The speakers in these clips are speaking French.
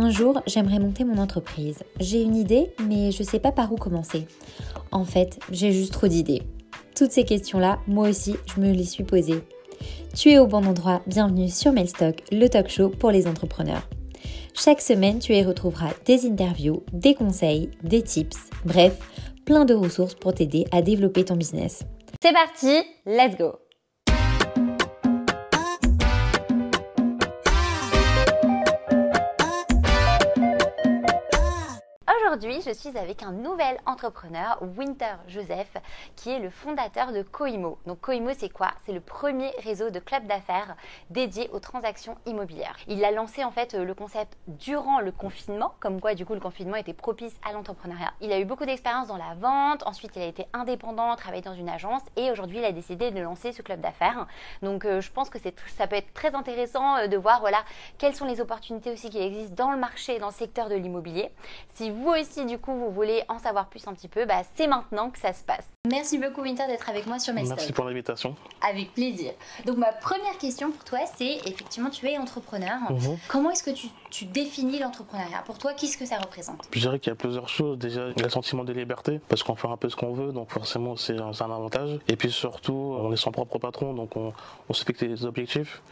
Un jour, j'aimerais monter mon entreprise. J'ai une idée, mais je sais pas par où commencer. En fait, j'ai juste trop d'idées. Toutes ces questions-là, moi aussi, je me les suis posées. Tu es au bon endroit, bienvenue sur Mailstock, le talk show pour les entrepreneurs. Chaque semaine, tu y retrouveras des interviews, des conseils, des tips, bref, plein de ressources pour t'aider à développer ton business. C'est parti, let's go Aujourd'hui, je suis avec un nouvel entrepreneur, Winter Joseph, qui est le fondateur de Coimo. Donc Coimo, c'est quoi? C'est le premier réseau de clubs d'affaires dédié aux transactions immobilières. Il a lancé en fait le concept durant le confinement, comme quoi du coup le confinement était propice à l'entrepreneuriat. Il a eu beaucoup d'expérience dans la vente, ensuite il a été indépendant, travaillé dans une agence et aujourd'hui il a décidé de lancer ce club d'affaires. Donc euh, je pense que ça peut être très intéressant euh, de voir voilà quelles sont les opportunités aussi qui existent dans le marché, dans le secteur de l'immobilier. Si vous si du coup vous voulez en savoir plus un petit peu, bah, c'est maintenant que ça se passe. Merci beaucoup Winter d'être avec moi sur mes Merci pour l'invitation. Avec plaisir. Donc ma première question pour toi, c'est effectivement tu es entrepreneur. Mhm. Comment est-ce que tu, tu définis l'entrepreneuriat? Pour toi, qu'est-ce que ça représente? Je dirais qu'il y a plusieurs choses. Déjà, le sentiment de liberté, parce qu'on fait un peu ce qu'on veut, donc forcément c'est un, avantage. Et puis surtout, on est son propre patron, donc on, on se fixe des objectifs.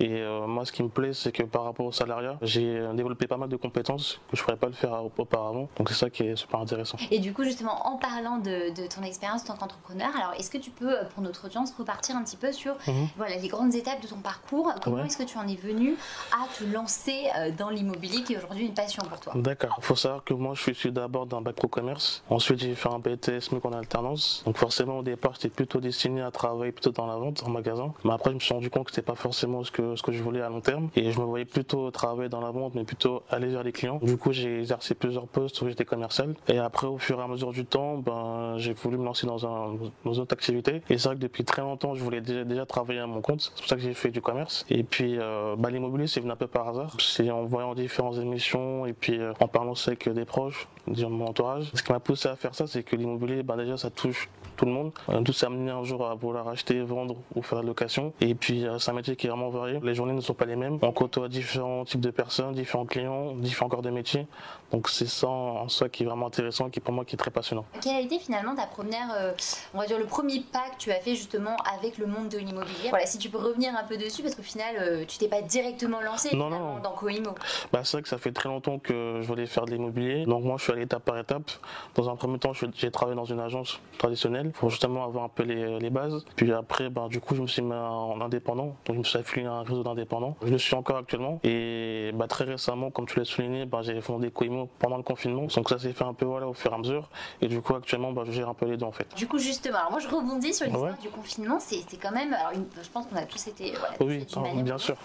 Et euh, moi, ce qui me plaît, c'est que par rapport au salariat, j'ai développé pas mal de compétences que je ne pourrais pas le faire auparavant. Donc c'est ça qui est super intéressant. Et du coup, justement, en parlant de, ton expérience en tant qu'entrepreneur, alors est-ce que tu peux, pour notre audience, repartir un petit peu sur mhm. voilà, les grandes étapes de ton parcours? Comment est-ce que tu en es venu à te lancer euh, dans l'immobilier qui est aujourd'hui une passion pour toi? D'accord. Il faut savoir que moi, je suis issu d'abord d'un bac pro commerce. Ensuite, j'ai fait un BTS MIC en alternance. Donc forcément, au départ, j'étais plutôt destiné à travailler plutôt dans la vente, en magasin. Mais après, je me suis rendu compte que c'était pas forcément ce que ce que je voulais à long terme. Et je me voyais plutôt travailler dans la vente, mais plutôt aller vers les clients. Du coup, j'ai exercé plusieurs postes où j'étais commercial. Et après, au fur et à mesure du temps, ben, j'ai voulu me lancer dans, un, dans une autre activité. Et c'est vrai que depuis très longtemps, je voulais déjà, travailler à mon compte. C'est pour ça que j'ai fait du commerce. Et puis, euh, ben, l'immobilier, c'est venu un peu par hasard. C'est en voyant différentes émissions et puis euh, en parlant avec des proches, disons mon entourage. Ce qui m'a poussé à faire ça, c'est que l'immobilier, ben, déjà, ça touche tout le monde. On a tous amené un jour à vouloir acheter, vendre ou faire la location. Et puis, euh, c'est un métier qui est vraiment varié. Les journées ne sont pas les mêmes. On côtoie différents types de personnes, différents clients, différents corps de métier. Donc, c'est ça en soi qui est vraiment intéressant, qui pour moi qui est très passionnant. Quelle a été finalement ta première, euh, on va dire le premier pas que tu as fait justement avec le monde de l'immobilier? Voilà, si tu peux revenir un peu dessus, parce qu'au final, euh, tu t'es pas directement lancé non, non. dans Coimo. Bah, c'est vrai que ça fait très longtemps que je voulais faire de l'immobilier. Donc, moi, je suis allé étape par étape. Dans un premier temps, j'ai travaillé dans une agence traditionnelle pour justement avoir un peu les, les bases. Puis après, bah, du coup, je me suis mis en indépendant. Donc, je me suis affilié à un réseau d'indépendants. Je le suis encore actuellement. Et bah, très récemment, comme tu l'as souligné, bah, j'ai fondé Coimo pendant le confinement. Donc, ça s'est fait un peu voilà, au fur et à mesure. Et du coup, actuellement, bah, je gère un peu les deux en fait. Du coup, justement, alors moi, je rebondis sur l'histoire du confinement. C'était quand même, alors, je pense qu'on a tous été. Voilà, oui, bien sûr.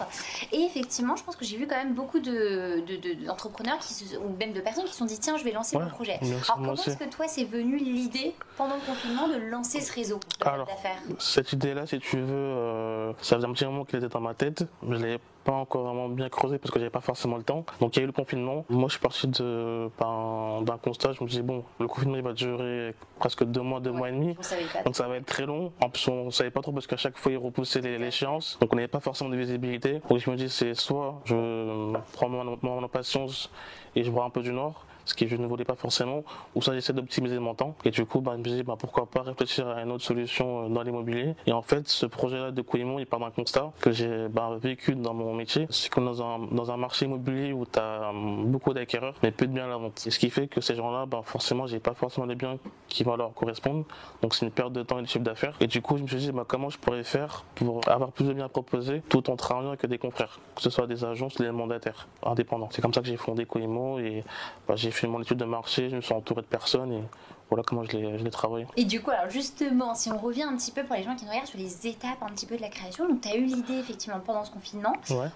Et effectivement, je pense que j'ai vu quand même beaucoup d'entrepreneurs de, ou même de personnes qui se sont dit tiens, je vais lancer mon projet. Alors, comment est-ce que toi, c'est venu l'idée pendant le confinement de lancer ce réseau d'affaires? Cette idée-là, si tu veux, euh, ça faisait un petit moment qu'elle était dans ma tête. Je l'ai pas encore vraiment bien creusé parce que j'avais pas forcément le temps. Donc il y a eu le confinement. Moi je suis parti d'un constat, je me disais bon, le confinement il va durer presque deux mois, deux mois et demi. Donc ça va être très long. En plus on savait pas trop parce qu'à chaque fois il repoussait l'échéance. Donc on n'avait pas forcément de visibilité. Donc je me dis c'est soit je prends mon, mon, patience et je vois un peu du nord ce que je ne voulais pas forcément, ou ça j'essaie d'optimiser mon temps. Et du coup, bah, je me disais bah, pourquoi pas réfléchir à une autre solution euh, dans l'immobilier. Et en fait, ce projet-là de Coimon, il part d'un constat que j'ai bah, vécu dans mon métier. C'est que dans un, dans un marché immobilier où tu as hum, beaucoup d'acquéreurs, mais peu de biens à la vente. Et ce qui fait que ces gens-là, bah, forcément, j'ai pas forcément les biens qui vont leur correspondre. Donc c'est une perte de temps et de chiffre d'affaires. Et du coup, je me suis dit bah, comment je pourrais faire pour avoir plus de biens à proposer tout en travaillant avec des confrères, que ce soit des agences, des mandataires indépendants. C'est comme ça que j'ai fondé Coimo et j'ai fait mon étude de marché, je me suis entouré de personnes voilà comment je l'ai travaillé. Et du coup, alors justement, si on revient un petit peu pour les gens qui nous regardent sur les étapes un petit peu de la création, donc tu as eu l'idée effectivement pendant ce confinement.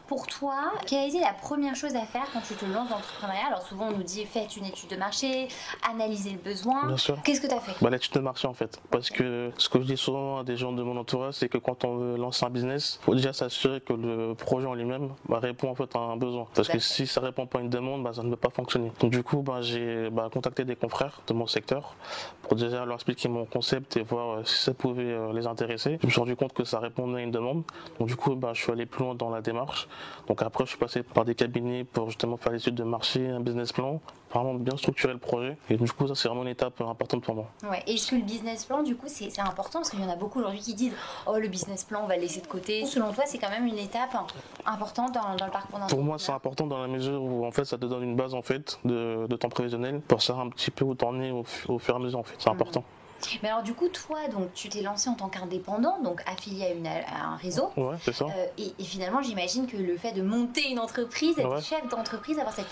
Pour toi, quelle a été la première chose à faire quand tu te lances dans l'entrepreneuriat? Alors souvent on nous dit faites une étude de marché, analysez le besoin. Bien sûr. Qu'est-ce que tu as fait? Bah, L'étude de marché en fait. Parce que ce que je dis souvent à des gens de mon entourage, c'est que quand on veut lancer un business, il faut déjà s'assurer que le projet en lui-même bah, répond en fait à un besoin. Parce que si ça répond pas à une demande, bah, ça ne peut pas fonctionner. Donc du coup, bah, j'ai bah, contacté des confrères de mon secteur pour déjà leur expliquer mon concept et voir si ça pouvait les intéresser. Je me suis rendu compte que ça répondait à une demande. Donc du coup, bah, je suis allé plus loin dans la démarche. Donc après, je suis passé par des cabinets pour justement faire l'étude de marché, un business plan, vraiment bien structurer le projet. Et du coup, ça, c'est vraiment une étape importante pour moi. Ouais. Et est-ce que le business plan, du coup, c'est important? Parce qu'il y en a beaucoup aujourd'hui qui disent Oh, le business plan, on va le laisser de côté. Selon toi, c'est quand même une étape importante dans, le parcours Pour moi, c'est important dans la mesure où, en fait, ça te donne une base, en fait, de, de temps prévisionnel pour savoir un petit peu où t'en es au, au, fur et à mesure, en fait. C'est mhm. important. Mais alors du coup, toi, donc tu t'es lancé en tant qu'indépendant, donc affilié à, une, un réseau. Ouais, c'est ça. Euh, et, finalement, j'imagine que le fait de monter une entreprise, être chef d'entreprise, avoir cette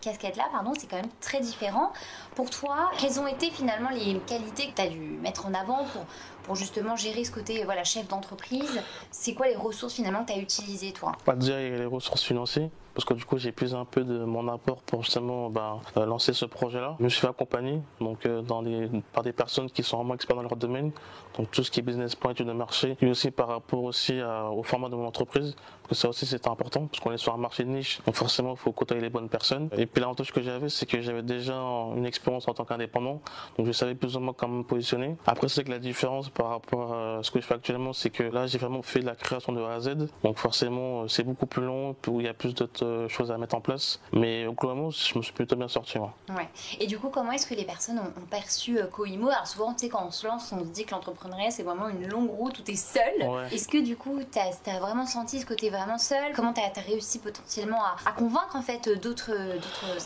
casquette-là, pardon, c'est quand même très différent. Pour toi, quelles ont été finalement les qualités que tu as dû mettre en avant pour, pour justement gérer ce côté voilà, chef d'entreprise C'est quoi les ressources finalement que tu as utilisées, toi? Pas dire les ressources financières parce que du coup j'ai plus un peu de mon apport pour justement bah, lancer ce projet-là. Je me suis fait accompagner donc, euh, dans les, par des personnes qui sont vraiment experts dans leur domaine, donc tout ce qui est business plan, études de marché, et aussi par rapport aussi au format de mon entreprise, parce que ça aussi c'est important, parce qu'on est sur un marché de niche, donc forcément il faut côtoyer les bonnes personnes. Et puis l'avantage que j'avais, c'est que j'avais déjà une expérience en tant qu'indépendant, donc je savais plus ou moins comment me positionner. Après c'est que la différence par rapport à ce que je fais actuellement, c'est que là j'ai vraiment fait la création de A à Z, donc forcément euh, c'est beaucoup plus long, où il y a plus d'autres choses à mettre en place. Mais globalement, je me suis plutôt bien sorti. Ouais. Et du coup, comment est-ce que les personnes ont, perçu euh, Coimo Alors souvent, tu sais, quand on se lance, on se dit que l'entrepreneuriat, c'est vraiment une longue route où tu es seul. Est-ce que du coup, tu as, vraiment senti ce côté vraiment seul Comment tu as, réussi potentiellement à, convaincre en fait d'autres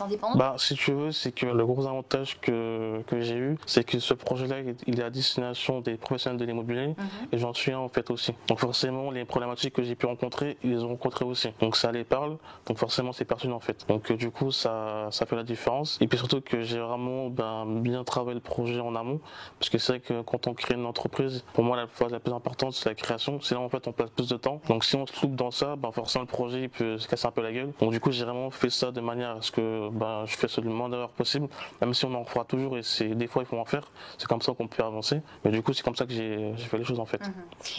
indépendants bah, Si tu veux, c'est que le gros avantage que, que j'ai eu, c'est que ce projet-là, il est à destination des professionnels de l'immobilier mhm. et j'en suis un en fait aussi. Donc forcément, les problématiques que j'ai pu rencontrer, ils les ont rencontrées aussi. Donc ça les parle. Donc forcément, c'est pertinent en fait. Donc euh, du coup, ça, ça fait la différence. Et puis surtout que j'ai vraiment ben, bien travaillé le projet en amont, parce que c'est vrai que quand on crée une entreprise, pour moi la phase la plus importante c'est la création. C'est là en fait on passe plus de temps. Donc si on se loupe dans ça, ben forcément le projet il peut se casser un peu la gueule. Donc du coup, j'ai vraiment fait ça de manière à ce que ben, je fais le moins d'erreurs possible, même si on en fera toujours et c'est des fois il faut en faire. C'est comme ça qu'on peut avancer. Mais du coup, c'est comme ça que j'ai fait les choses en fait. Mhm.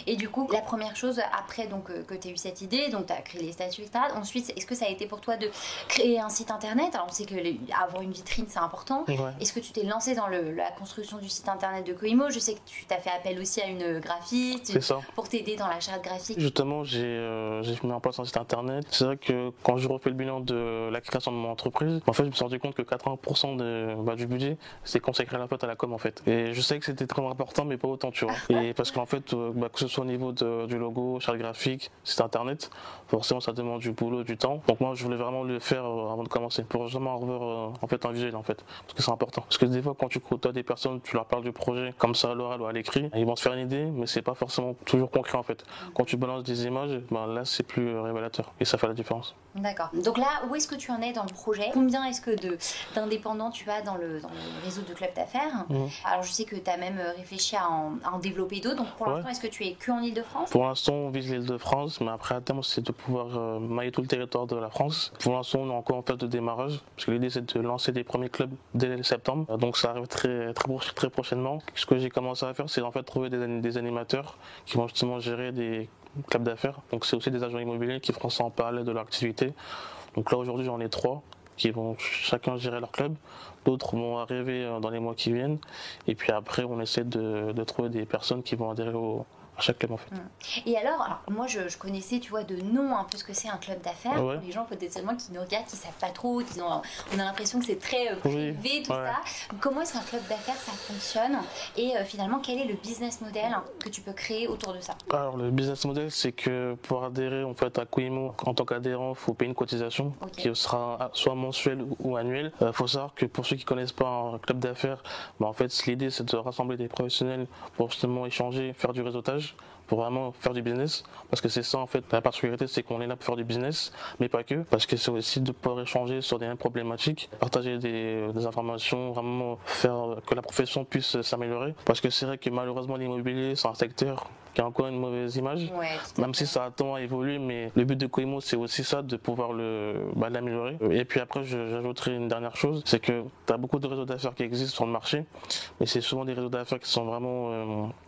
Et du coup, la première chose après donc euh, que tu as eu cette idée, donc tu as créé les statuts, etc. Ensuite, est-ce que ça a été pour toi de créer un site internet? Alors on sait que avoir une vitrine c'est important. Est-ce que tu t'es lancé dans le, la construction du site internet de Coimo? Je sais que tu t'as fait appel aussi à une graphiste pour t'aider dans la charte graphique. Justement, j'ai euh, mis en place un site internet. C'est vrai que quand je refais le bilan de la création de mon entreprise, en fait, je me suis rendu compte que 80% de, bah, du budget c'est consacré à la à la com en fait. Et je sais que c'était très important, mais pas autant, tu vois. Et parce qu'en fait, euh, bah, que ce soit au niveau du logo, charte graphique, site internet, forcément ça demande du boulot, du temps. Donc moi, je voulais vraiment le faire euh, avant de commencer pour justement avoir euh, en fait un visuel en fait parce que c'est important parce que des fois quand tu côtoies des personnes tu leur parles du projet comme ça à l'oral ou à l'écrit ils vont se faire une idée mais c'est pas forcément toujours concret en fait quand tu balances des images ben là c'est plus révélateur et ça fait la différence d'accord donc là où est-ce que tu en es dans le projet? Combien est-ce que d'indépendants tu as dans le, dans le réseau de club d'affaires? Mmh. alors je sais que tu as même réfléchi à en, développer d'autres donc pour l'instant est-ce que tu es que en Ile-de-France pour l'instant on vise l'Île-de-France mais après à terme c'est de pouvoir mailler tout le territoire de la France pour l'instant on est encore en phase de démarrage, parce que l'idée c'est de lancer des premiers clubs dès septembre, donc ça arrive très, très, très prochainement. Ce que j'ai commencé à faire, c'est en fait trouver des, des animateurs qui vont justement gérer des clubs d'affaires. Donc c'est aussi des agents immobiliers qui feront ça en parallèle de leur activité. Donc là aujourd'hui j'en ai trois qui vont chacun gérer leur club. D'autres vont arriver euh, dans les mois qui viennent. Et puis après, on essaie de, de trouver des personnes qui vont adhérer au, chaque club en fait. Mm. Et alors, alors moi je, connaissais, tu vois, de nom un peu ce que c'est un club d'affaires. Les gens potentiellement qui nous regardent, qui savent pas trop, qui ont, on a l'impression que c'est très euh, privé, tout ça. Comment est-ce qu'un club d'affaires ça fonctionne Et euh, finalement, quel est le business model que tu peux créer autour de ça? Alors le business model, c'est que pour adhérer en fait à Quimo en tant qu'adhérent, il faut payer une cotisation qui sera soit mensuelle ou annuelle. Il euh, faut savoir que pour ceux qui connaissent pas un club d'affaires, bah, en fait l'idée c'est de rassembler des professionnels pour justement échanger, faire du réseautage mariage pour vraiment faire du business parce que c'est ça en fait la particularité c'est qu'on est là pour faire du business mais pas que parce que c'est aussi de pouvoir échanger sur des mêmes problématiques partager des, des, informations vraiment faire que la profession puisse s'améliorer parce que c'est vrai que malheureusement l'immobilier c'est un secteur qui a encore une mauvaise image, même si ça attend à évoluer, mais le but de Coimo, c'est aussi ça, de pouvoir le, bah, l'améliorer. Et puis après, j'ajouterai une dernière chose, c'est que tu as beaucoup de réseaux d'affaires qui existent sur le marché, mais c'est souvent des réseaux d'affaires qui sont vraiment, euh,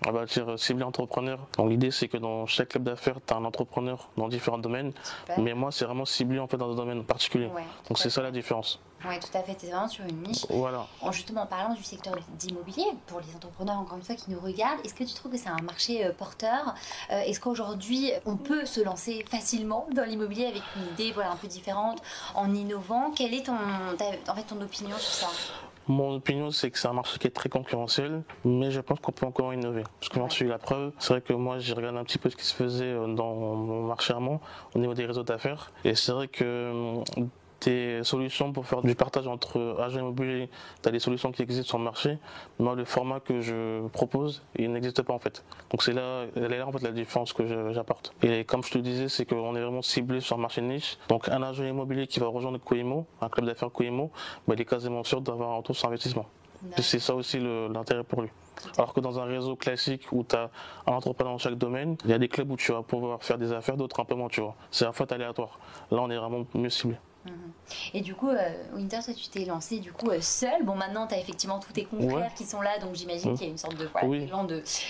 on va dire, ciblés entrepreneurs. Donc l'idée c'est que dans chaque club d'affaires, tu as un entrepreneur dans différents domaines, mais moi c'est vraiment ciblé en fait dans un domaine particulier. Donc c'est ça la différence. Oui, tout à fait. C'est vraiment sur une niche. Voilà. En justement, en parlant du secteur d'immobilier, pour les entrepreneurs, encore une fois, qui nous regardent, est-ce que tu trouves que c'est un marché euh, porteur euh, Est-ce qu'aujourd'hui, on peut se lancer facilement dans l'immobilier avec une idée voilà, un peu différente, en innovant? Quelle est ton, en fait, ton opinion sur ça? Mon opinion, c'est que c'est un marché qui est très concurrentiel, mais je pense qu'on peut encore innover. Parce que j'en suis la preuve. C'est vrai que moi, j'ai regardé un petit peu ce qui se faisait euh, dans mon marché allemand au niveau des réseaux d'affaires. Et c'est vrai que des solutions pour faire du partage entre agents immobiliers. Tu as des solutions qui existent sur le marché. Moi, le format que je propose, il n'existe pas en fait. Donc c'est là, là en fait la différence que j'apporte. Et comme je te disais, c'est qu'on est vraiment ciblé sur un marché niche. Donc un agent immobilier qui va rejoindre Coimo, un club d'affaires Coimo, bah, il est quasiment sûr d'avoir un retour sur investissement. C'est ça aussi l'intérêt pour lui. Alors que dans un réseau classique où tu as un entrepreneur dans chaque domaine, il y a des clubs où tu vas pouvoir faire des affaires, d'autres un peu moins, tu vois. C'est à fois aléatoire. Là, on est vraiment mieux ciblé. Et du coup, euh, Winter, toi, tu t'es lancé du coup euh, seul. Bon, maintenant, tu as effectivement tous tes confrères qui sont là, donc j'imagine mmh. qu'il y a une sorte de,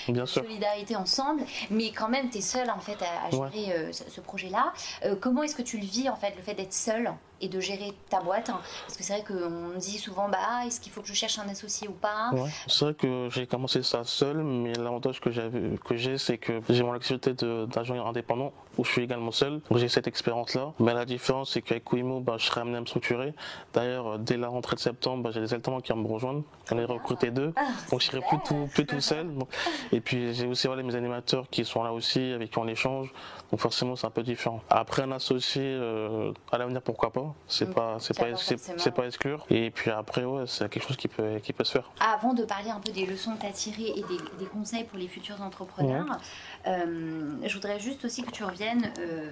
de solidarité ensemble. Mais quand même, tu es seul en fait à, gérer euh, ce, projet-là. comment est-ce que tu le vis en fait, le fait d'être seul? Et de gérer ta boîte hein? Parce que c'est vrai qu'on dit souvent, bah, ah, est-ce qu'il faut que je cherche un associé ou pas? C'est vrai que j'ai commencé ça seul, mais l'avantage que j'ai, c'est que j'ai mon activité d'agent indépendant où je suis également seul. Donc j'ai cette expérience-là. Mais la différence, c'est qu'avec Quimo, bah, je serai amené à me structurer. D'ailleurs, dès la rentrée de septembre, bah, j'ai des alternants qui vont me rejoindre. J'en ai recruté deux. Ah, donc je serai plus tout, plus tout seul. Et puis j'ai aussi voilà, mes animateurs qui sont là aussi, avec qui on échange. Donc forcément, c'est un peu différent. Après, un associé, euh, à l'avenir, pourquoi pas C'est pas, c'est pas, c'est pas exclure. Et puis après, ouais, c'est quelque chose qui peut, qui peut se faire. Avant de parler un peu des leçons que tu as tirées et des, conseils pour les futurs entrepreneurs, euh, je voudrais juste aussi que tu reviennes euh,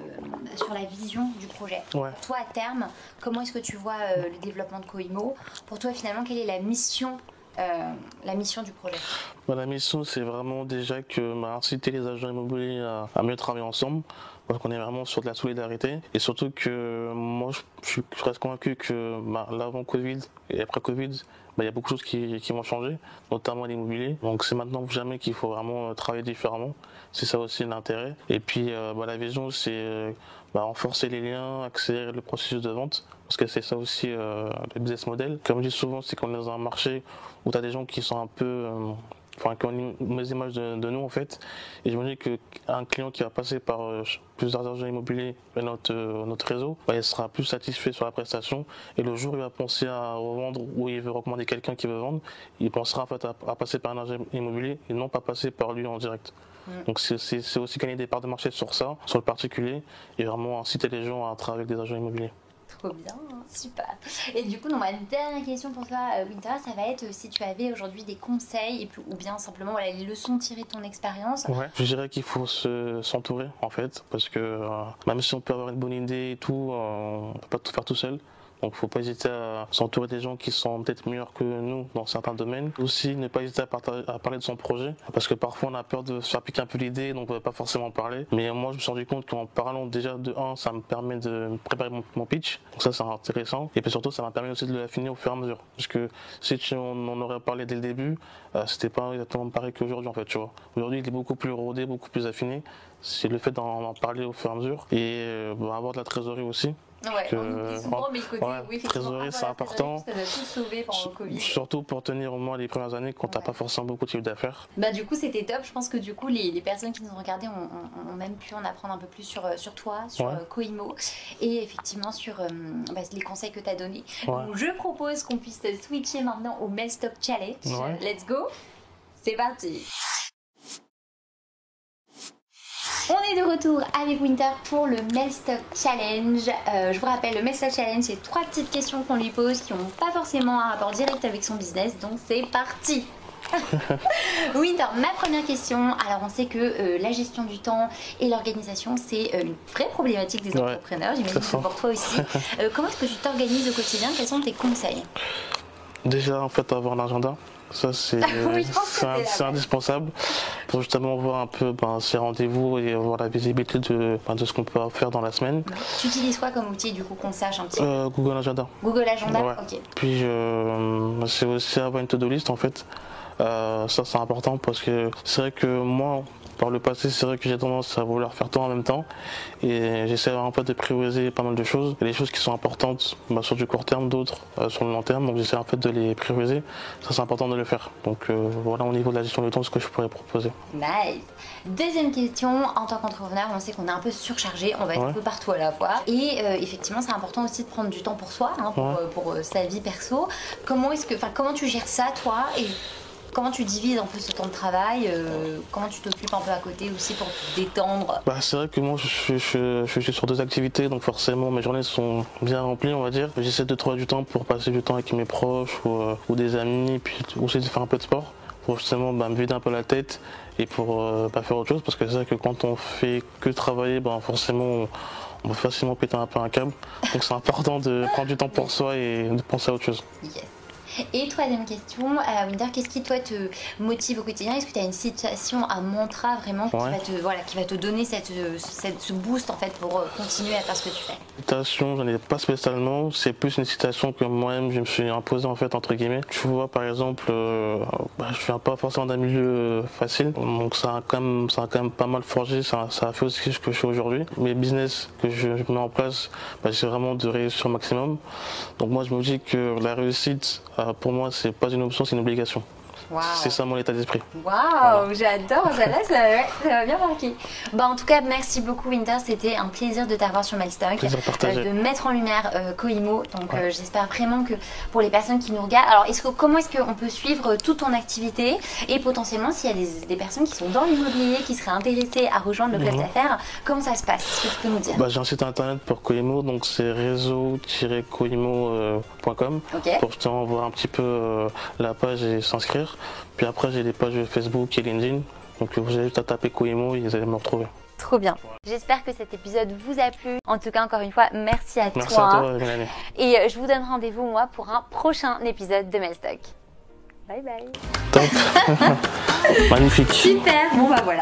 sur la vision du projet. Pour toi, à terme, comment est-ce que tu vois le développement de Coimo? Pour toi, finalement, quelle est la mission la mission du projet bah, La mission, c'est vraiment déjà que bah, inciter les agents immobiliers à, mieux travailler ensemble, parce qu'on est vraiment sur de la solidarité. Et surtout que moi, je, suis, presque convaincu que bah, l'avant Covid et après Covid, bah, il y a beaucoup de choses qui, qui vont changer, notamment l'immobilier. Donc c'est maintenant ou jamais qu'il faut vraiment euh, travailler différemment. C'est ça aussi l'intérêt. Et puis euh, bah, la vision, c'est euh, bah, renforcer les liens, accélérer le processus de vente, parce que c'est ça aussi le business model. Comme je dis souvent, c'est qu'on est dans un marché où tu as des gens qui sont un peu enfin, qui ont une mauvaise image de, nous en fait. Et je me dis qu'un client qui va passer par euh, plusieurs agents immobiliers de notre, euh, notre réseau, bah, il sera plus satisfait sur la prestation. Et le jour où il va penser à revendre ou il veut recommander quelqu'un qui veut vendre, il pensera en fait à, passer par un agent immobilier et non pas passer par lui en direct. Mm. Donc c'est aussi gagner des parts de marché sur ça, sur le particulier, et vraiment inciter les gens à travailler avec des agents immobiliers bien, hein, super. Et du coup, ma dernière question pour toi, euh, Winter, ça va être si tu avais aujourd'hui des conseils ou bien simplement les leçons tirées de ton expérience. Ouais, je dirais qu'il faut s'entourer en fait, parce que euh, même si on peut avoir une bonne idée et tout, euh, on peut pas tout faire tout seul. Donc faut pas hésiter à s'entourer des gens qui sont peut-être meilleurs que nous dans certains domaines. Aussi, ne pas hésiter à, parler de son projet, parce que parfois on a peur de se faire piquer un peu l'idée, donc on ne pas forcément parler. Mais moi, je me suis rendu compte qu'en parlant déjà de 1, ça me permet de préparer mon, pitch. Donc ça, c'est intéressant. Et puis surtout, ça m'a permis aussi de l'affiner au fur et à mesure. Parce que si on en aurait parlé dès le début, euh, c'était pas exactement pareil qu'aujourd'hui en fait, tu vois. Aujourd'hui, il est beaucoup plus rodé, beaucoup plus affiné. C'est le fait d'en parler au fur et à mesure et euh, bah, avoir de la trésorerie aussi. Ouais, que, souvent, mais le côté, oui, trésorerie, c'est important. Tous sauvés pendant le Covid. Surtout pour tenir au moins les premières années quand t'as pas forcément beaucoup de chiffre d'affaires. Bah, du coup, c'était top. Je pense que du coup, les, les personnes qui nous ont regardé ont, même pu en apprendre un peu plus sur, sur toi, sur ouais. Coimo et effectivement sur euh, bah, les conseils que tu as donnés. Donc, je propose qu'on puisse switcher maintenant au Mail Stop Challenge. Let's go! C'est parti! On est de retour avec Winter pour le Stock Challenge. Euh, je vous rappelle, le Stock Challenge, c'est trois petites questions qu'on lui pose qui n'ont pas forcément un rapport direct avec son business. Donc c'est parti Winter, ma première question. Alors, on sait que euh, la gestion du temps et l'organisation, c'est euh, une vraie problématique des entrepreneurs. J'imagine que pour toi aussi. comment est-ce que tu t'organises au quotidien? Quels sont tes conseils? Déjà, en fait, avoir un agenda. Ça, c'est indispensable pour justement voir un peu ben, ses rendez-vous et avoir la visibilité de, ben, de ce qu'on peut faire dans la semaine. Tu utilises quoi comme outil du coup qu'on sache un petit peu? Euh, Google Agenda. Google Agenda Ok. Puis c'est aussi avoir une to-do list en fait. Euh, ça c'est important parce que c'est vrai que moi par le passé, c'est vrai que j'ai tendance à vouloir faire tout en même temps. Et j'essaie un peu de prioriser pas mal de choses. Il y a des choses qui sont importantes bah, sur du court terme, d'autres euh, sur le long terme. Donc j'essaie en fait de les prioriser. Ça, c'est important de le faire. Donc euh, voilà au niveau de la gestion du temps ce que je pourrais proposer. Nice. Deuxième question, en tant qu'entrepreneur, on sait qu'on est un peu surchargé, on va être un peu partout à la fois. Et euh, effectivement, c'est important aussi de prendre du temps pour soi, hein, pour, pour sa vie perso. Comment est-ce que, enfin, comment tu gères ça, toi et Comment tu divises en plus ce temps de travail euh, Comment tu t'occupes un peu à côté aussi pour te détendre? Bah, C'est vrai que moi je, suis sur deux activités, donc forcément mes journées sont bien remplies, on va dire. J'essaie de trouver du temps pour passer du temps avec mes proches ou, euh, des amis, puis aussi de faire un peu de sport pour justement bah, me vider un peu la tête et pour euh, pas faire autre chose parce que c'est vrai que quand on fait que travailler, bah, forcément on, va facilement péter un peu un câble. Donc c'est important de prendre du temps pour soi et de penser à autre chose. Et troisième question, euh, Winder, qu'est-ce qui toi te motive au quotidien? Est-ce que tu as une situation, un mantra vraiment qui, va, te, voilà, qui va te donner cette, cette, ce boost en fait pour euh, continuer à faire ce que tu fais? Citation, j'en ai pas spécialement. C'est plus une citation que moi-même je me suis imposée en fait entre guillemets. Tu vois par exemple, euh, bah, je viens pas forcément d'un milieu facile, donc ça a quand même, ça a quand même pas mal forgé. Ça, ça a fait aussi ce que je suis aujourd'hui. Mes business que je, mets en place, bah, c'est vraiment de réussir au maximum. Donc moi je me dis que la réussite euh, pour moi, c'est pas une option, c'est une obligation. C'est ça mon état d'esprit. Waouh, j'adore, ça, ça, va bien marquer. Bah, en tout cas, merci beaucoup Winter, c'était un plaisir de t'avoir sur Milstock, euh, de mettre en lumière euh, Koimo. Donc euh, j'espère vraiment que pour les personnes qui nous regardent, alors est-ce que, comment est-ce qu'on peut suivre toute ton activité et potentiellement s'il y a des, personnes qui sont dans l'immobilier, qui seraient intéressées à rejoindre le club mhm. d'affaires, comment ça se passe? Est-ce que tu peux nous dire? Bah, J'ai un site internet pour Koimo, donc c'est réseau-koimo.com pour justement voir un petit peu la page et s'inscrire. Puis après, j'ai des pages Facebook et LinkedIn. Donc vous avez juste à taper Koimo et vous allez me retrouver. Trop bien. J'espère que cet épisode vous a plu. En tout cas, encore une fois, merci à toi. Merci à toi, Et euh, je vous donne rendez-vous, moi, pour un prochain épisode de Melstock. Bye bye. Top. Magnifique. Super. Bon, bah voilà.